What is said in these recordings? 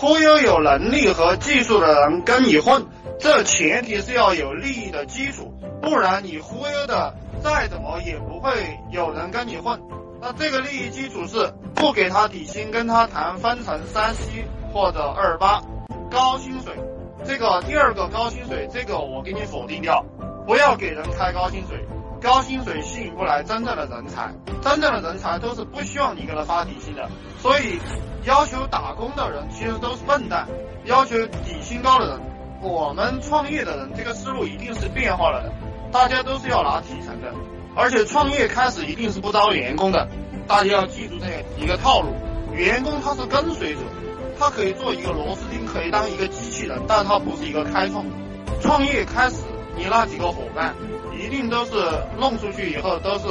忽悠有能力和技术的人跟你混，这前提是要有利益的基础，不然你忽悠的再怎么也不会有人跟你混。那这个利益基础是不给他底薪，跟他谈分成三七或者二八，高薪水。这个第二个高薪水，这个我给你否定掉，不要给人开高薪水，高薪水吸引不来真正的人才，真正的人才都是不希望你给他发底薪的。所以要求打工的人其实都是笨蛋，要求底薪高的人，我们创业的人这个思路一定是变化了的，大家都是要拿提成的。而且创业开始一定是不招员工的，大家要记住这一个套路。员工他是跟随者，他可以做一个螺丝钉，可以当一个机器人，但他不是一个开创。创业开始，你那几个伙伴一定都是弄出去以后都是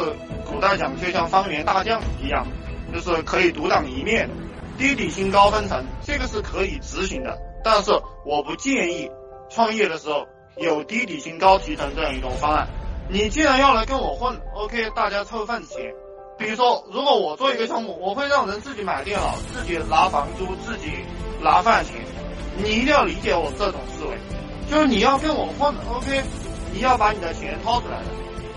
古代讲就像方圆大将一样，就是可以独当一面，低底薪高分成，这个是可以执行的。但是我不建议创业的时候有低底薪高提成这样一种方案。你既然要来跟我混，OK，大家凑份子钱。比如说，如果我做一个项目，我会让人自己买电脑，自己拿房租，自己拿饭钱。你一定要理解我这种思维，就是你要跟我混，OK，你要把你的钱掏出来的，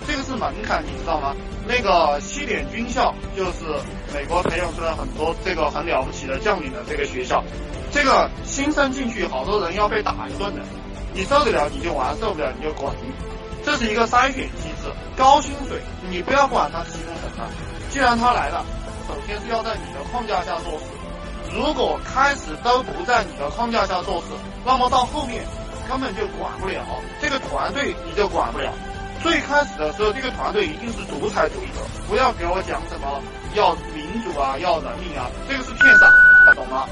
这个是门槛，你知道吗？那个西点军校就是美国培养出来很多这个很了不起的将领的这个学校，这个新生进去，好多人要被打一顿的，你受得了你就玩，受不了你就滚。这是一个筛选机制，高薪水你不要管他提成什么，既然他来了，首先是要在你的框架下做事。如果开始都不在你的框架下做事，那么到后面根本就管不了这个团队，你就管不了。最开始的时候，这个团队一定是独裁主义者，不要给我讲什么要民主啊，要人命啊，这个是骗傻，懂吗？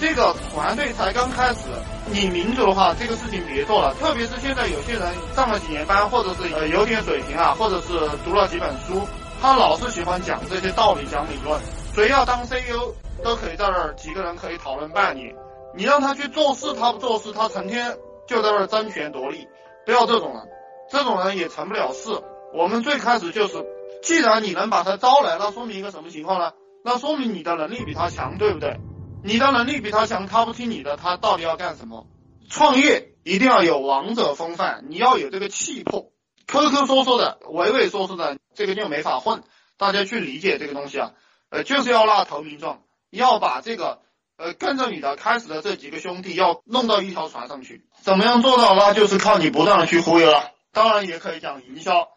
这个团队才刚开始，你民主的话，这个事情别做了。特别是现在有些人上了几年班，或者是呃有点水平啊，或者是读了几本书，他老是喜欢讲这些道理、讲理论。谁要当 CEO 都可以在这儿几个人可以讨论半年。你让他去做事，他不做事，他成天就在那儿争权夺利。不要这种人，这种人也成不了事。我们最开始就是，既然你能把他招来，那说明一个什么情况呢？那说明你的能力比他强，对不对？你的能力比他强，他不听你的，他到底要干什么？创业一定要有王者风范，你要有这个气魄。抠抠缩缩的、畏畏缩缩的，这个就没法混。大家去理解这个东西啊，呃，就是要拉投名状，要把这个呃跟着你的开始的这几个兄弟要弄到一条船上去。怎么样做到？那就是靠你不断的去忽悠了。当然也可以讲营销。